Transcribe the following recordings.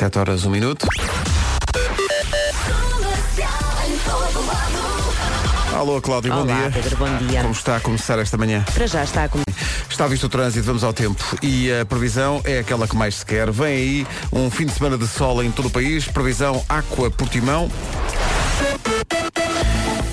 7 horas, 1 minuto. Alô, Cláudio, bom dia. Pedro, bom dia. Como está a começar esta manhã? Para já está a com... Está visto o trânsito, vamos ao tempo. E a previsão é aquela que mais se quer. Vem aí um fim de semana de sol em todo o país. Previsão Aqua Portimão.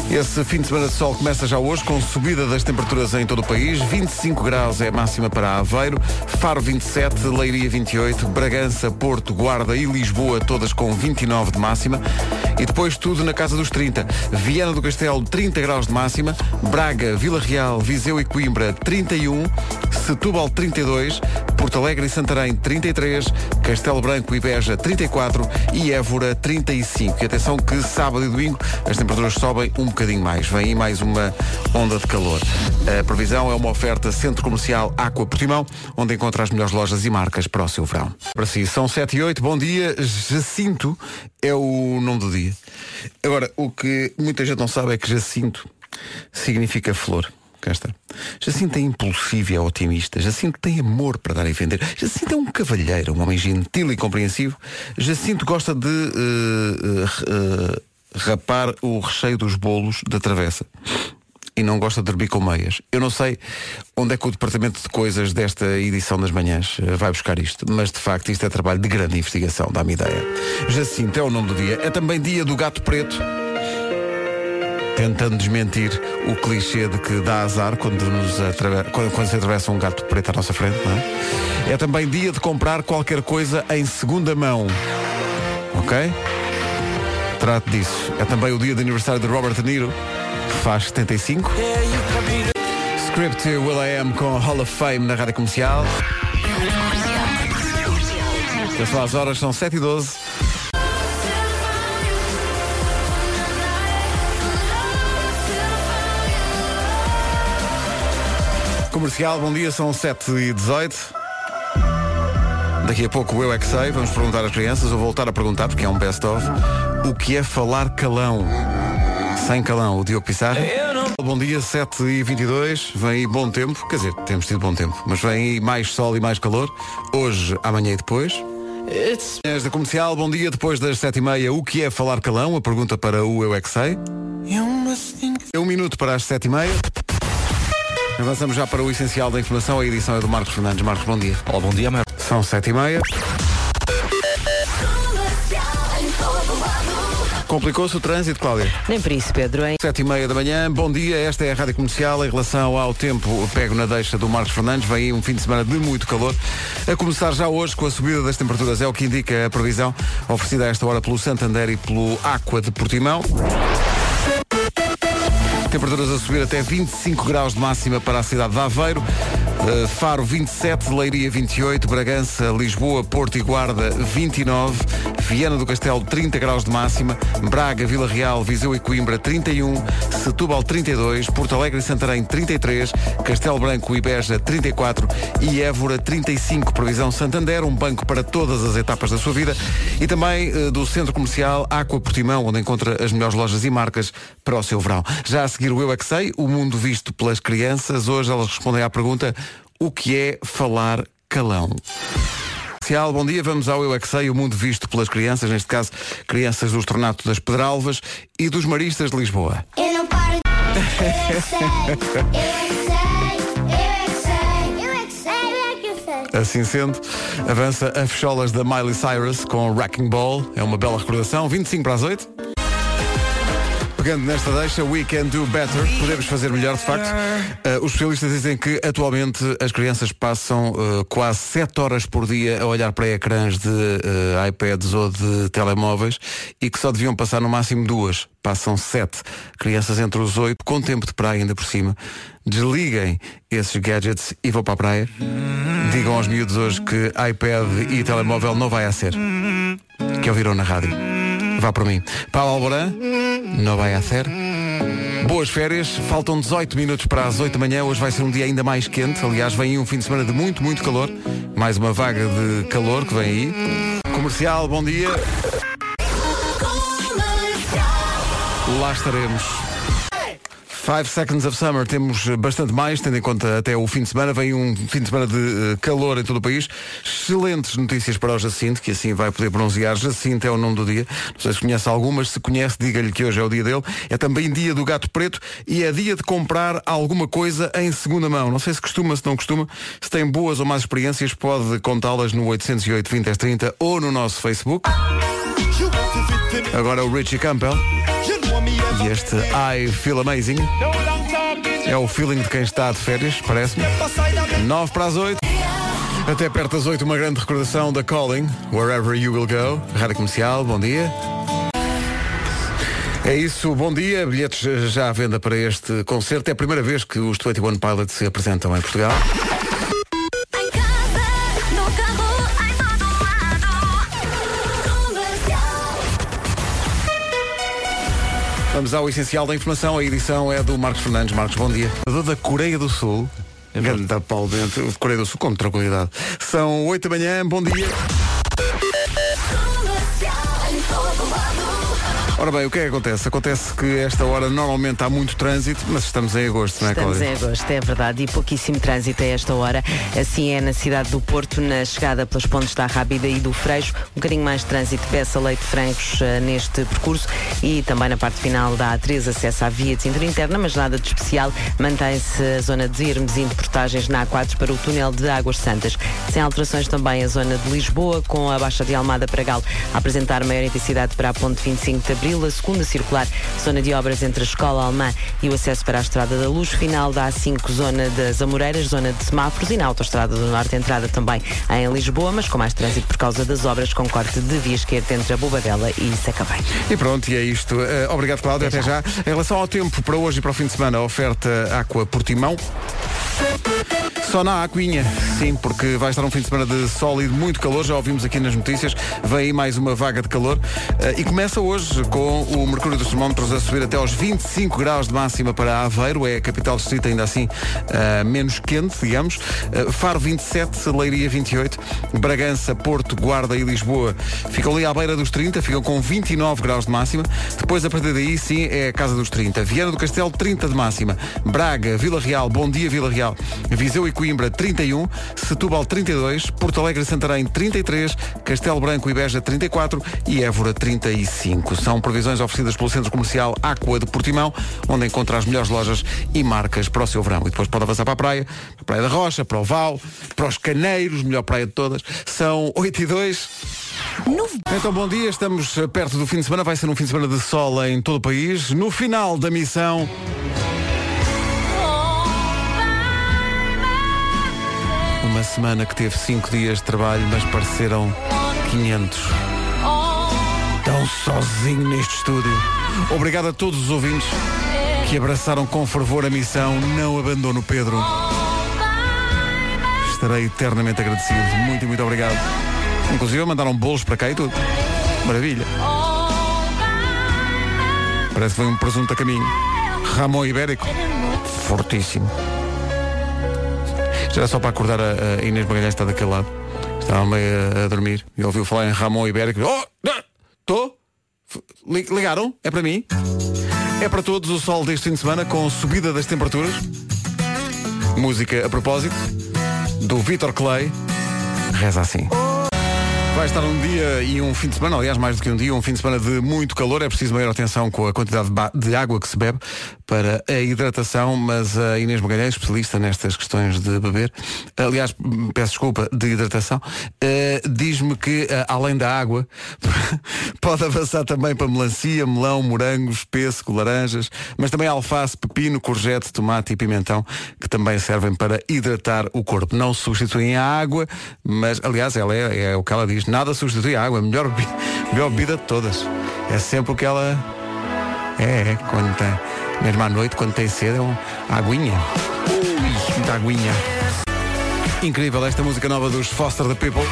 Esse fim de semana de sol começa já hoje com subida das temperaturas em todo o país. 25 graus é a máxima para Aveiro, Faro 27, Leiria 28, Bragança, Porto, Guarda e Lisboa todas com 29 de máxima. E depois tudo na casa dos 30. Viana do Castelo 30 graus de máxima, Braga, Vila Real, Viseu e Coimbra 31, Setúbal 32, Porto Alegre e Santarém 33, Castelo Branco e Beja 34 e Évora 35. E atenção que sábado e domingo as temperaturas sobem um bocadinho mais. Vem aí mais uma onda de calor. A previsão é uma oferta Centro Comercial Aqua Portimão, onde encontra as melhores lojas e marcas para o seu verão. Para si, são 7 e 8. Bom dia. Jacinto é o nome do dia. Agora, o que muita gente não sabe é que Jacinto significa flor. Cá está. Jacinto é impulsivo e é otimista. Jacinto tem amor para dar e vender. Jacinto é um cavalheiro, um homem gentil e compreensivo. Jacinto gosta de eh, eh, eh, rapar o recheio dos bolos da travessa. E não gosta de dormir com meias. Eu não sei onde é que o Departamento de Coisas desta edição das manhãs eh, vai buscar isto, mas de facto isto é trabalho de grande investigação, dá-me ideia. Jacinto é o nome do dia. É também dia do gato preto tentando desmentir o clichê de que dá azar quando, nos atrave- quando, quando se atravessa um gato preto à nossa frente, não é? É também dia de comprar qualquer coisa em segunda mão. Ok? Trate disso. É também o dia de aniversário de Robert De Niro, faz 75. Script Will I Am com Hall of Fame na rádio comercial. Atenção às horas, são 7 e 12. Comercial, bom dia, são 7 e 18 Daqui a pouco Eu É Que Sei, vamos perguntar às crianças, ou voltar a perguntar, porque é um best-of, o que é falar calão? Sem calão, o Diogo Pissarro. Bom dia, 7 e 22 Vem aí bom tempo, quer dizer, temos tido bom tempo, mas vem aí mais sol e mais calor. Hoje, amanhã e depois. És da comercial, bom dia, depois das 7h30, o que é falar calão? A pergunta para o Eu É Que Sei. É um minuto para as 7h30. Avançamos já para o essencial da informação. A edição é do Marcos Fernandes. Marcos, bom dia. Olá, bom dia, Marcos. São 7h30. Complicou-se o trânsito, Cláudia? Nem por isso, Pedro, hein? Sete e meia da manhã, bom dia, esta é a Rádio Comercial. Em relação ao tempo, pego na deixa do Marcos Fernandes, vem aí um fim de semana de muito calor. A começar já hoje com a subida das temperaturas, é o que indica a previsão oferecida a esta hora pelo Santander e pelo Aqua de Portimão. Temperaturas a subir até 25 graus de máxima para a cidade de Aveiro. Uh, Faro 27, Leiria 28, Bragança, Lisboa, Porto e Guarda 29, Viana do Castelo 30 graus de máxima, Braga, Vila Real, Viseu e Coimbra 31, Setúbal 32, Porto Alegre e Santarém 33, Castelo Branco e Beja 34 e Évora 35. Previsão Santander, um banco para todas as etapas da sua vida e também uh, do Centro Comercial Aqua Portimão, onde encontra as melhores lojas e marcas para o seu verão. Já a seguir o Eu É Que Sei, o mundo visto pelas crianças. Hoje elas respondem à pergunta o que é falar calão? Comercial, Bom dia, vamos ao Eu É Que Sei, o mundo visto pelas crianças, neste caso crianças do Estornato das Pedralvas e dos Maristas de Lisboa. Eu não paro de... Eu é que sei, eu é que sei, eu é que sei, eu é que sei, eu é que sei. Assim sendo, avança a fecholas da Miley Cyrus com Wrecking Ball, é uma bela recordação, 25 para as 8. Pegando nesta deixa, we can do better. Podemos fazer melhor, de facto. Uh, os especialistas dizem que atualmente as crianças passam uh, quase 7 horas por dia a olhar para ecrãs de uh, iPads ou de telemóveis e que só deviam passar no máximo duas. Passam 7. Crianças entre os 8, com tempo de praia ainda por cima. Desliguem esses gadgets e vão para a praia. Digam aos miúdos hoje que iPad e telemóvel não vai a ser. Que ouviram na rádio. Vá por mim. Paulo Alborã, não vai a ser. Boas férias, faltam 18 minutos para as 8 da manhã. Hoje vai ser um dia ainda mais quente. Aliás, vem um fim de semana de muito, muito calor. Mais uma vaga de calor que vem aí. Comercial, bom dia. Lá estaremos. Five Seconds of Summer temos bastante mais, tendo em conta até o fim de semana. Vem um fim de semana de eh, calor em todo o país. Excelentes notícias para o Jacinto, que assim vai poder bronzear. Jacinto é o nome do dia. Não sei se conhece algumas. Se conhece, diga-lhe que hoje é o dia dele. É também dia do gato preto e é dia de comprar alguma coisa em segunda mão. Não sei se costuma, se não costuma. Se tem boas ou más experiências, pode contá-las no 808 20 10 30 ou no nosso Facebook. Agora o Richie Campbell. E este I Feel Amazing é o feeling de quem está de férias, parece-me. 9 para as 8. Até perto das 8, uma grande recordação da Calling, Wherever You Will Go. Rádio Comercial, bom dia. É isso, bom dia. Bilhetes já à venda para este concerto. É a primeira vez que os 21 Pilots se apresentam em Portugal. Vamos ao essencial da informação. A edição é do Marcos Fernandes. Marcos, bom dia. Da Coreia do Sul. Ganda pau dentro. Coreia do Sul com tranquilidade. São 8 da manhã, bom dia. Ora bem, o que é que acontece? Acontece que esta hora normalmente há muito trânsito, mas estamos em agosto, não é, Estamos Cláudia? em agosto, é verdade, e pouquíssimo trânsito a esta hora. Assim é na cidade do Porto, na chegada pelas pontes da Rábida e do Freixo. Um bocadinho mais de trânsito peça Leite Francos eh, neste percurso e também na parte final da A3 acesso à via de cintura interna, mas nada de especial. Mantém-se a zona de Hermesim de portagens na A4 para o túnel de Águas Santas. Sem alterações também a zona de Lisboa, com a Baixa de Almada para Gal a apresentar maior intensidade para a ponte 25 de Abril, a segunda circular, zona de obras entre a Escola Alemã e o acesso para a Estrada da Luz, final da A5, zona das Amoreiras, zona de semáforos e na Autostrada do Norte, entrada também em Lisboa, mas com mais trânsito por causa das obras com corte de via esquerda entre a Bobadela e Sacavém. E pronto, e é isto. Eh, obrigado, Cláudia. Até já. Em relação ao tempo para hoje e para o fim de semana, a oferta Aqua Portimão. Só na Aquinha, sim, porque vai estar um fim de semana de sol e de muito calor, já ouvimos aqui nas notícias, vem aí mais uma vaga de calor. Eh, e começa hoje com o mercúrio dos termómetros a subir até aos 25 graus de máxima para Aveiro, é a capital distrito ainda assim eh, menos quente, digamos, Eh, Faro 27, Leiria 28, Bragança, Porto, Guarda e Lisboa ficam ali à beira dos 30, ficam com 29 graus de máxima, depois a partir daí sim é a casa dos 30, Viana do Castelo 30 de máxima, Braga, Vila Real, Bom Dia Vila Real, Viseu e Coimbra 31, Setúbal 32, Porto Alegre e Santarém 33, Castelo Branco e Beja 34 e Évora 35. São previsões oferecidas pelo Centro Comercial Aqua de Portimão, onde encontra as melhores lojas e marcas para o seu verão. E depois pode avançar para a praia, para a Praia da Rocha, para o Val, para os Caneiros, melhor praia de todas. São 8 e 2. Então bom dia, estamos perto do fim de semana, vai ser um fim de semana de sol em todo o país. No final da missão, uma semana que teve 5 dias de trabalho, mas pareceram 500. Tão sozinho neste estúdio. Obrigado a todos os ouvintes que abraçaram com fervor a missão. Não abandono Pedro. Estarei eternamente agradecido. Muito, muito obrigado. Inclusive mandaram bolos para cá e tudo. Maravilha. Parece que foi um presunto a caminho. Ramon Ibérico. Fortíssimo. Era só para acordar a, a Inês Magalhães está daquele lado. Estava meio a, a dormir e ouviu falar em Ramon Ibérico. Oh! Estou? Ligaram? É para mim? É para todos o sol deste fim de semana com subida das temperaturas. Música a propósito do Vitor Clay. Reza assim. Vai estar um dia e um fim de semana, aliás, mais do que um dia, um fim de semana de muito calor. É preciso maior atenção com a quantidade de, água que se bebe para a hidratação, mas a Inês Magalhães, especialista nestas questões de beber, aliás, peço desculpa, de hidratação, eh, diz-me que, eh, além da água, pode avançar também para melancia, melão, morangos, pêssego, laranjas, mas também alface, pepino, courgette, tomate e pimentão, que também servem para hidratar o corpo. Não substituem a água, mas, aliás, ela é, é o que ela diz, nada substitui a água, a melhor, bebi- melhor bebida de todas. É sempre o que ela é, é quando tem, mesmo à noite, quando tem sede, é um aguinha. Ui, muita aguinha. Incrível esta música nova dos Foster the People.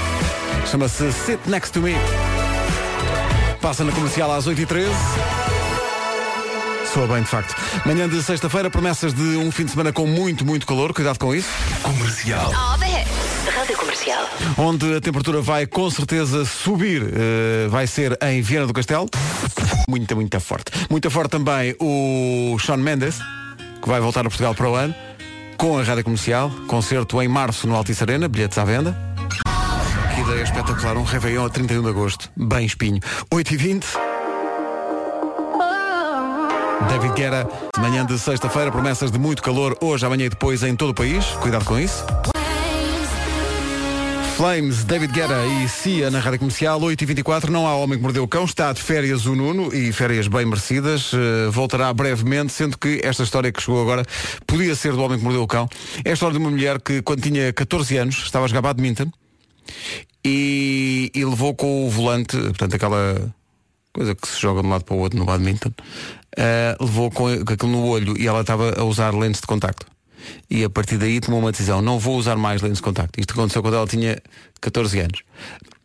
Chama-se Sit Next to Me. Passa na comercial às 8h13. Soa bem, de facto. Manhã de sexta-feira, promessas de um fim de semana com muito, muito calor. Cuidado com isso. Comercial. Rádio Comercial. Onde a temperatura vai com certeza subir. eh, vai ser em Viana do Castelo. Muita, muito forte. Muito forte também o Sean Mendes. que vai voltar a Portugal para o ano, com a Rádio Comercial, concerto em março no Altice Arena, bilhetes à venda. Que ideia espetacular, um Réveillon a 31 de Agosto, bem espinho. 8h20. David Guerra, manhã de sexta-feira, promessas de muito calor hoje, amanhã e depois em todo o país. Cuidado com isso. Flames, David Guerra e Cia na Rádio Comercial, 8h24, não há homem que mordeu o cão, está de férias o Nuno e férias bem merecidas, uh, voltará brevemente, sendo que esta história que chegou agora podia ser do homem que mordeu o cão. É a história de uma mulher que quando tinha 14 anos estava a jogar badminton e, e levou com o volante, portanto aquela coisa que se joga de um lado para o outro no badminton, uh, levou com aquilo no olho e ela estava a usar lentes de contacto. E a partir daí tomou uma decisão, não vou usar mais lentes de contacto. Isto aconteceu quando ela tinha 14 anos.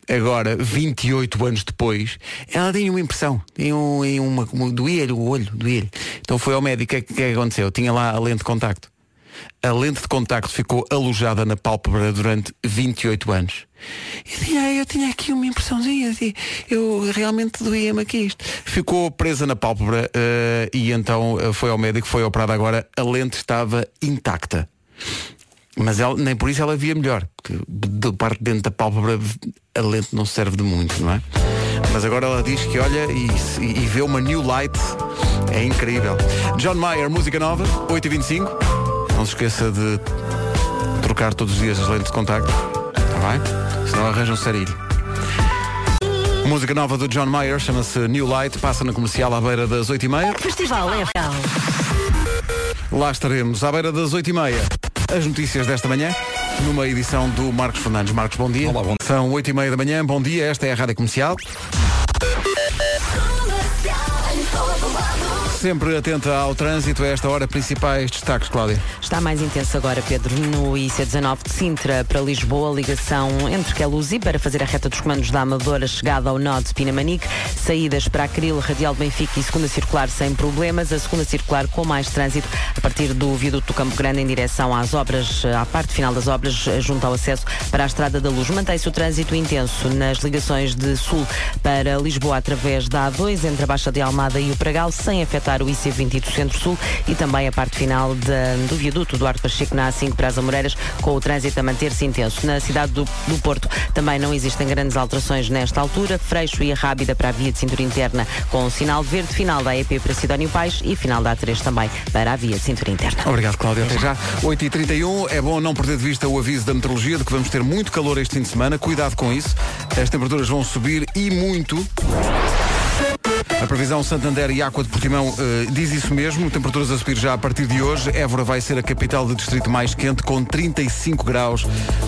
Agora, 28 anos depois, ela tinha uma impressão, tinha um, uma, uma, doía-lhe o olho, doía-lhe. Então foi ao médico, o que, é que aconteceu? Tinha lá a lente de contacto. A lente de contacto ficou alojada na pálpebra durante 28 anos. Eu tinha, eu tinha aqui uma impressãozinha, eu realmente doía-me aqui isto. Ficou presa na pálpebra uh, e então foi ao médico, foi operada agora, a lente estava intacta. Mas ela, nem por isso ela via melhor, de parte de dentro da pálpebra a lente não serve de muito, não é? Mas agora ela diz que olha e, e vê uma new light, é incrível. John Mayer, música nova, 8h25. Não se esqueça de trocar todos os dias as lentes de contacto. Está bem? Senão arranja um sarilho. Música nova do John Mayer, chama-se New Light, passa na comercial à beira das 8h30. Festival é real. Lá estaremos, à beira das 8h30. As notícias desta manhã, numa edição do Marcos Fernandes. Marcos, bom dia. Olá, bom São 8h30 da manhã, bom dia, esta é a Rádio Comercial. Sempre atenta ao trânsito, a esta hora, principais destaques, Cláudia. Está mais intenso agora, Pedro, no IC19 de Sintra para Lisboa, ligação entre Queluz e para fazer a reta dos comandos da Amadora, chegada ao nó de Pinamanique, saídas para a Cril, Radial de Benfica e segunda circular sem problemas, a segunda circular com mais trânsito a partir do viaduto do Campo Grande em direção às obras, à parte final das obras, junto ao acesso para a Estrada da Luz. Mantém-se o trânsito intenso nas ligações de sul para Lisboa através da A2, entre a Baixa de Almada e o Pragal, sem afetar o IC20 do Centro-Sul e também a parte final de, do viaduto Duarte Pacheco na A5 para as Amoreiras, com o trânsito a manter-se intenso. Na cidade do, do, Porto também não existem grandes alterações nesta altura. Freixo e a Rábida para a via de cintura interna com o sinal verde, final da EP para Sidónio Pais e final da A3 também para a via de cintura interna. Obrigado, Cláudia. Até já. 8h31. É bom não perder de vista o aviso da meteorologia de que vamos ter muito calor este fim de semana. Cuidado com isso. As temperaturas vão subir e muito. A previsão Santander e Aqua de Portimão uh, diz isso mesmo, temperaturas a subir já a partir de hoje. Évora vai ser a capital de distrito mais quente, com 35 graus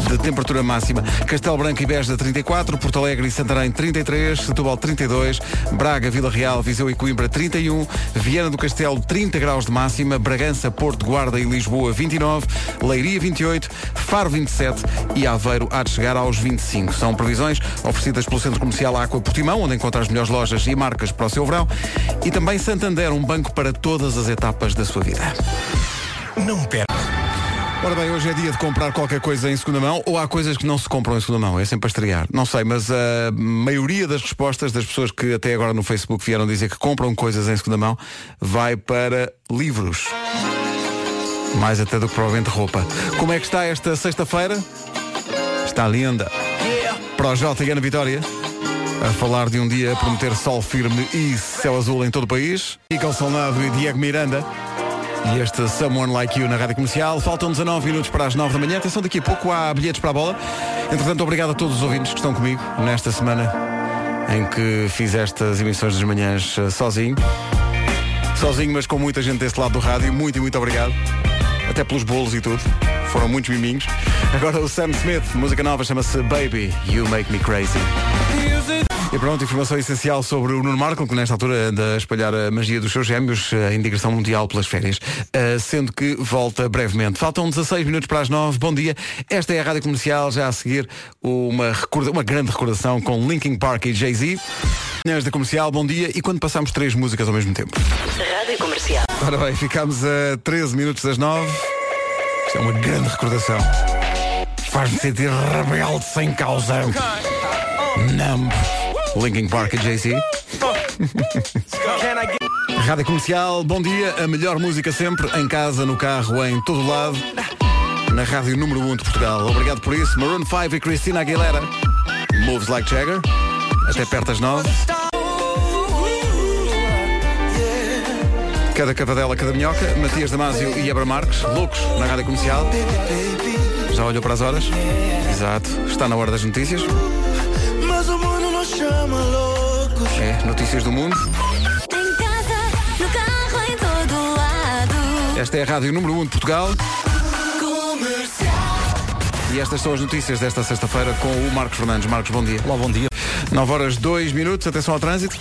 de temperatura máxima. Castelo Branco e Beja 34, Porto Alegre e Santarém 33, Setúbal 32, Braga, Vila Real, Viseu e Coimbra 31, Viana do Castelo 30 graus de máxima, Bragança, Porto, Guarda e Lisboa 29, Leiria 28, Faro 27 e Aveiro há de chegar aos 25. São previsões oferecidas pelo Centro Comercial Aqua Portimão, onde encontra as melhores lojas e marcas para o seu verão. E também Santander, um banco para todas as etapas da sua vida. Não perca. Ora bem, hoje é dia de comprar qualquer coisa em segunda mão ou há coisas que não se compram em segunda mão? É sempre a estrear. Não sei, mas a maioria das respostas das pessoas que até agora no Facebook vieram dizer que compram coisas em segunda mão vai para livros. Mais até do que provavelmente roupa. Como é que está esta sexta-feira? Está linda. Para o J e Ana Vitória a falar de um dia a prometer sol firme e céu azul em todo o país. Miguel Solnado e Diego Miranda. E este Someone Like You na Rádio Comercial. Faltam 19 minutos para as 9 da manhã. Atenção, daqui a pouco há bilhetes para a bola. Entretanto, obrigado a todos os ouvintes que estão comigo nesta semana em que fiz estas emissões das manhãs uh, sozinho. Sozinho, mas com muita gente deste lado do rádio. Muito e muito obrigado. Até pelos bolos e tudo. Foram muitos miminhos. Agora o Sam Smith, música nova, chama-se Baby, You Make Me Crazy. E pronto, informação essencial sobre o Nuno Marco, que nesta altura anda a espalhar a magia dos seus gêmeos em digressão mundial pelas férias, uh, sendo que volta brevemente. Faltam 16 minutos para as 9. Bom dia. Esta é a Rádio Comercial, já a seguir uma, recorda uma grande recordação com Linkin Park e Jay-Z. Manhãs da Comercial, bom dia. E quando passamos três músicas ao mesmo tempo? Rádio Comercial. Ora bem, ficamos a 13 minutos das 9. Isto é uma grande recordação. Faz-me sentir rebelde sem causa. Numb. Linkin Park e Jay-Z. Rádio Comercial, bom dia. A melhor música sempre, em casa, no carro, em todo lado. Na rádio número 1 de Portugal. Obrigado por isso. Maroon 5 e Cristina Aguilera. Moves like Jagger. Até perto das 9. Cada cavadela, cada minhoca. Matias Damasio e Ebra Marques. Loucos na rádio comercial. Já olhou para as horas? Exato. Está na hora das notícias. Chama loucos. É, notícias do mundo. Em casa, no carro, em todo lado. Esta é a rádio número 1 de Portugal. E estas são as notícias desta sexta-feira com o Marcos Fernandes. Marcos, bom dia. Olá, bom dia. 9 horas 2 minutos, atenção ao trânsito.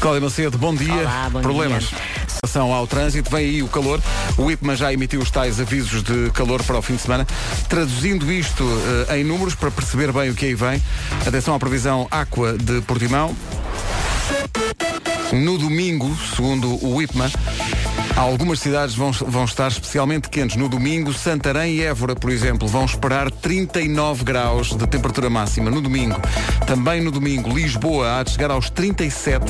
Cláudia Macedo, bom dia. Olá, bom Problemas. dia. Relação ao trânsito, vem aí o calor. O IPMA já emitiu os tais avisos de calor para o fim de semana. Traduzindo isto eh, em números para perceber bem o que aí vem. Atenção à previsão Aqua de Portimão. No domingo, segundo o IPMA, algumas cidades vão, vão estar especialmente quentes. No domingo, Santarém e Évora, por exemplo, vão esperar 39 graus de temperatura máxima. No domingo, também no domingo, Lisboa há de chegar aos 37,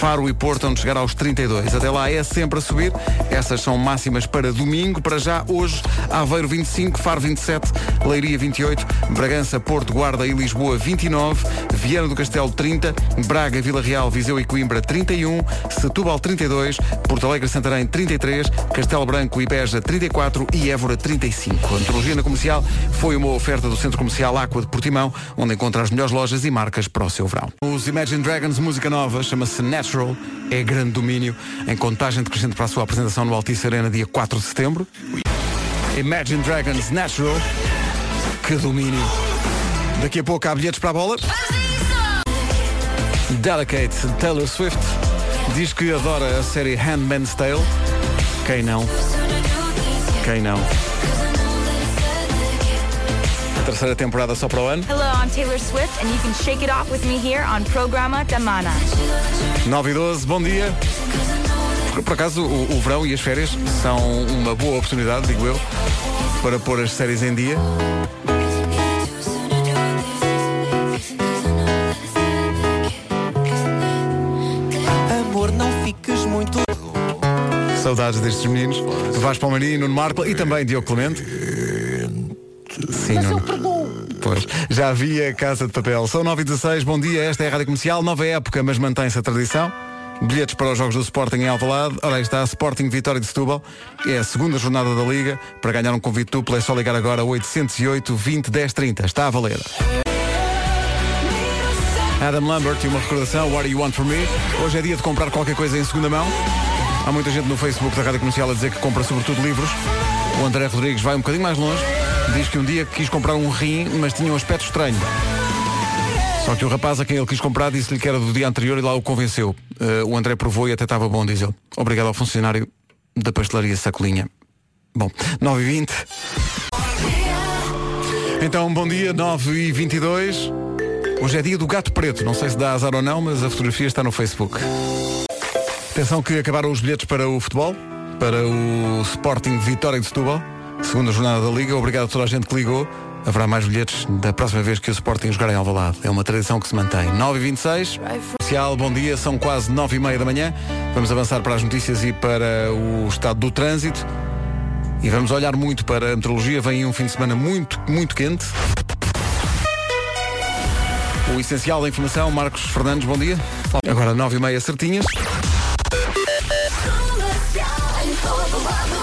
Faro e Porto hão de chegar aos 32. Até lá é sempre a subir. Essas são máximas para domingo. Para já, hoje, Aveiro 25, Faro 27, Leiria 28, Bragança, Porto, Guarda e Lisboa 29, Viana do Castelo 30, Braga, Vila Real, Viseu e Coimbra 31, Setúbal 32, Porto Alegre, Santarém 33, Castelo Branco e Beja 34 e Évora 35. A Antologia na Comercial foi uma oferta do Centro Comercial Aqua de Portimão, onde encontra as melhores lojas e marcas para o seu verão. Os Imagine Dragons, música nova, chama-se Natural, é grande domínio, em contagem decrescente para a sua apresentação no Altice Arena dia 4 de setembro. Imagine Dragons Natural, que domínio. Daqui a pouco há bilhetes para a bola. Delicate, Taylor Swift, diz que adora a série Handmaid's Tale. Quem não? Quem não? Terceira temporada só para o ano. Hello, I'm Taylor Swift, and you can shake it off with me here on Programa da Mana. 9 e 12, bom dia. Por, por acaso, o, o verão e as férias são uma boa oportunidade, digo eu, para pôr as séries em dia. Amor, não fiques muito. Saudades destes meninos. Vasco Palmeirinho, Nuno Marco e também Diogo Clemente. Sim, Nuno. Pois, já havia Casa de Papel. São 9 e 16 bom dia, esta é a Rádio Comercial, nova época, mas mantém-se a tradição. Bilhetes para os jogos do Sporting em Alvalade. Ora, aí está, Sporting Vitória de Setúbal. É a segunda jornada da Liga. Para ganhar um convite duplo é só ligar agora a 808 20 10 30. Está a valer. Adam Lambert e uma recordação, What Do You Want From Me? Hoje é dia de comprar qualquer coisa em segunda mão. Há muita gente no Facebook da Rádio Comercial a dizer que compra sobretudo livros. O André Rodrigues vai um bocadinho mais longe. Diz que um dia quis comprar um rim, mas tinha um aspecto estranho. Só que o rapaz a quem ele quis comprar disse-lhe que era do dia anterior e lá o convenceu. Eh, o André provou e até estava bom, diz ele. Obrigado ao funcionário da pastelaria Sacolinha. Bom, 9 e 20 Então, bom dia, 9 e 22 Hoje é dia do gato preto. Não sei se dá azar ou não, mas a fotografia está no Facebook. Atenção que acabaram os bilhetes para o futebol, para o Sporting Vitória de Setúbal, segunda jornada da Liga. Obrigado a toda a gente que ligou. Haverá mais bilhetes da próxima vez que o Sporting jogar em Alvalade. É uma tradição que se mantém. 9h26, Especial, bom dia, são quase 9h30 da manhã. Vamos avançar para as notícias e para o estado do trânsito. E vamos olhar muito para a meteorologia. Vem um fim de semana muito, muito quente. O essencial da informação, Marcos Fernandes, bom dia. Agora 9h30 certinhas.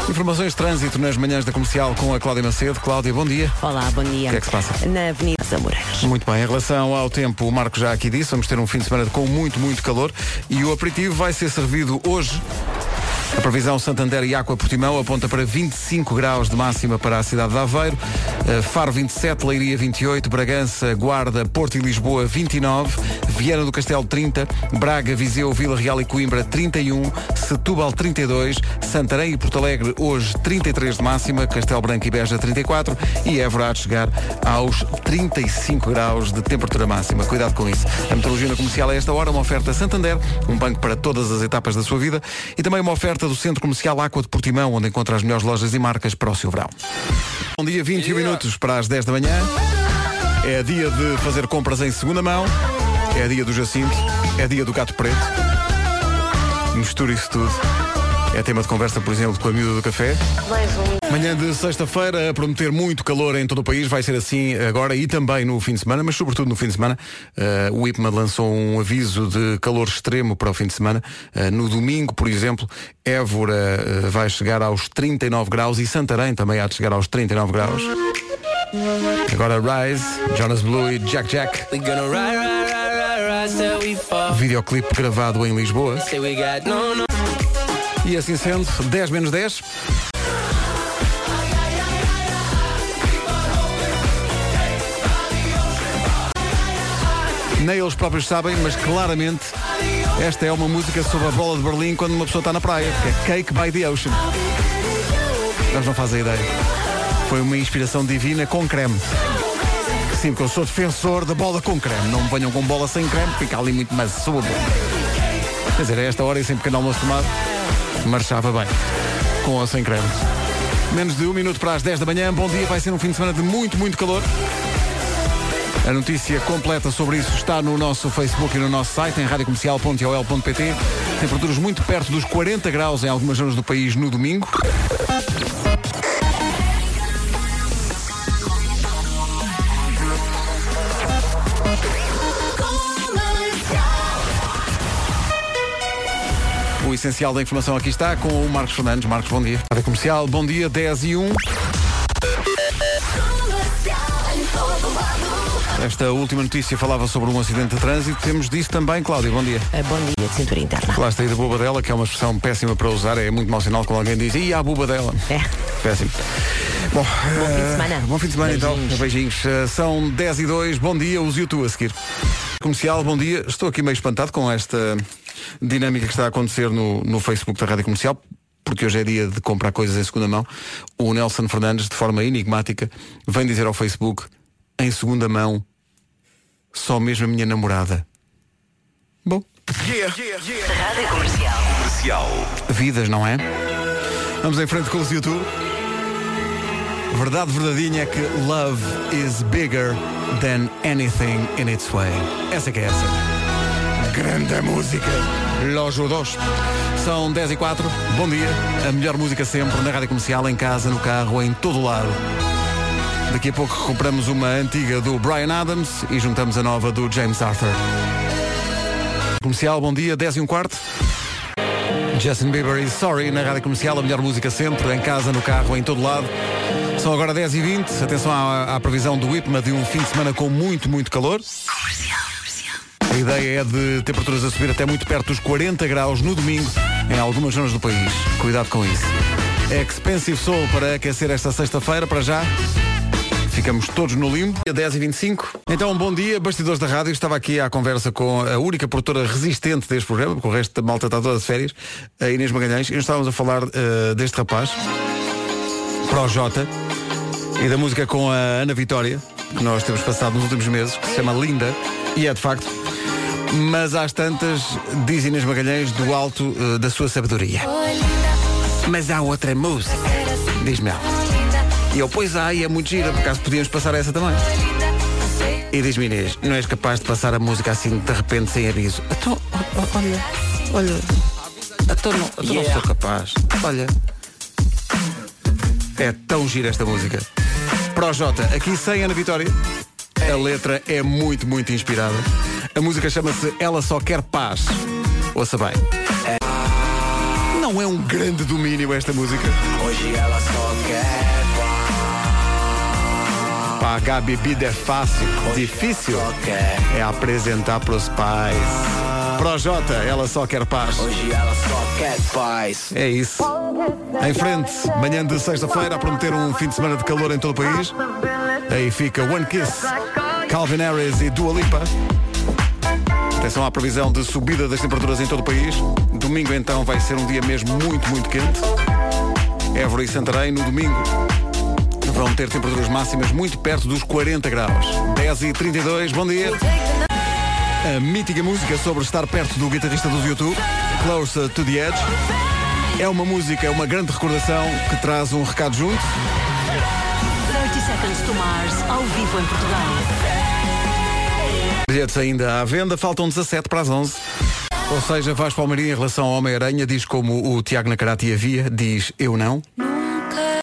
Informações de trânsito nas manhãs da comercial com a Cláudia Macedo. Cláudia, bom dia. Olá, bom dia. O que é que se passa? Na Avenida Zamoreiras. Muito bem, em relação ao tempo, o Marco já aqui disse, vamos ter um fim de semana com muito, muito calor e o aperitivo vai ser servido hoje. A previsão Santander e Aqua Portimão aponta para 25 graus de máxima para a cidade de Aveiro, eh, Faro 27, Leiria 28, Bragança, Guarda, Porto e Lisboa 29, Viana do Castelo 30, Braga, Viseu, Vila Real e Coimbra 31, Setúbal 32, Santarém e Porto Alegre hoje 33 de máxima, Castelo Branco e Beja 34 e Évora chegar aos 35 graus de temperatura máxima. Cuidado com isso. A meteorologia comercial a esta hora, uma oferta Santander, um banco para todas as etapas da sua vida e também uma oferta do Centro Comercial Aqua de Portimão, onde encontra as melhores lojas e marcas para o seu verão. Bom dia, 21 minutos para as 10 da manhã. É dia de fazer compras em segunda mão. É dia do Jacinto, é dia do gato preto. Mistura isso tudo. É tema de conversa, por exemplo, com a miúda do café. Manhã de sexta-feira, a prometer muito calor em todo o país, vai ser assim agora e também no fim de semana, mas sobretudo no fim de semana. Uh, o IPMA lançou um aviso de calor extremo para o fim de semana. Uh, no domingo, por exemplo, Évora uh, vai chegar aos 39 graus e Santarém também há de chegar aos 39 graus. Agora Rise, Jonas Blue e Jack Jack. Videoclipe gravado em Lisboa. E assim sendo, 10 menos 10. Nem eles próprios sabem, mas claramente esta é uma música sobre a bola de Berlim quando uma pessoa está na praia, que é Cake by the Ocean. Eles não fazem ideia. Foi uma inspiração divina com creme. Sim, porque eu sou defensor da bola com creme. Não me venham com bola sem creme, fica ali muito maçudo. Quer dizer, a esta hora e sem pequeno almoço tomado, marchava bem. Com ou sem creme. Menos de um minuto para as 10 da manhã. Bom dia, vai ser um fim de semana de muito, muito calor. A notícia completa sobre isso está no nosso Facebook e no nosso site, em radiocomercial.ol.pt. Temperaturas muito perto dos 40 graus em algumas zonas do país no domingo. O essencial da informação aqui está com o Marcos Fernandes. Marcos, bom dia. Rádio Comercial, bom dia, 10 e 1. Esta última notícia falava sobre um acidente de trânsito. Temos disso também, Cláudio, bom dia. Bom dia, de cintura interna. Falaste aí da buba dela, que é uma expressão péssima para usar, é muito mau sinal quando alguém diz, e a buba dela. É. Péssimo. Bom, bom fim de semana. Bom fim de semana Beijinhos. então. Beijinhos. Uh, são 10 e 2, bom dia, use o tu a seguir. Comercial, bom dia. Estou aqui meio espantado com esta dinâmica que está a acontecer no, no Facebook da Rádio Comercial, porque hoje é dia de comprar coisas em segunda mão. O Nelson Fernandes, de forma enigmática, vem dizer ao Facebook, em segunda mão, só mesmo a minha namorada. Bom. Rádio Comercial. Vidas, não é? Vamos em frente com os YouTube. Verdade verdadeinha é que love is bigger than anything in its way. Essa que é essa. Grande música. Los dos. São 10 e 4. Bom dia. A melhor música sempre na rádio comercial, em casa, no carro, em todo lado. Daqui a pouco compramos uma antiga do Brian Adams e juntamos a nova do James Arthur. Comercial, bom dia, 10 e um quarto. Justin Bieber e Sorry na rádio comercial, a melhor música sempre, em casa, no carro, em todo lado. São agora 10 e 20 Atenção à, à previsão do IPMA de um fim de semana com muito, muito calor. A ideia é de temperaturas a subir até muito perto dos 40 graus no domingo em algumas zonas do país. Cuidado com isso. Expensive Soul para aquecer esta sexta-feira, para já. Ficamos todos no limbo. Dia 10 e 25 Então, bom dia, bastidores da rádio. Estava aqui à conversa com a única produtora resistente deste programa, porque o resto da malta está toda de férias, a Inês Magalhães. E nós estávamos a falar eh, deste rapaz, Projota, e da música com a Ana Vitória, que nós temos passado nos últimos meses, que se chama Linda, e é de facto. Mas às tantas, diz Inês Magalhães, do alto eh, da sua sabedoria. Mas há outra música, diz-me ela. E eu, pois há, e é muito gira, por acaso podíamos passar essa também. E diz-me Inês, não és capaz de passar a música assim de repente sem aviso? Então, olha, olha. Então não, então não sou capaz. Olha. É tão gira esta música. Projota, aqui sem Ana Vitória. A letra é muito, muito inspirada. A música chama-se Ela Só Quer Paz. Ouça bem. Não é um grande domínio esta música. Hoje ela só quer Pagar bebida é fácil, difícil é apresentar pros pais. Projota, ela só quer paz. Hoje ela só quer paz. É isso. Em frente, manhã de sexta-feira, a prometer um fim de semana de calor em todo o país. Aí fica One Kiss, Calvin Harris e Dua Lipa. Atenção à previsão de subida das temperaturas em todo o país. Domingo então vai ser um dia mesmo muito, muito quente. Évora e Santarém no domingo vão ter temperaturas máximas muito perto dos 40 graus. 10 e 32, bom dia. A mítica música sobre estar perto do guitarrista dos YouTube, Closer to the Edge. É uma música, é uma grande recordação que traz um recado junto. 30 Seconds to Mars, ao vivo em Portugal. Bilhetes ainda à venda, faltam 17 para as 11. Ou seja, Vasco Palmeirinho em relação ao Homem-Aranha diz como o Tiago Nacarati havia, diz eu não.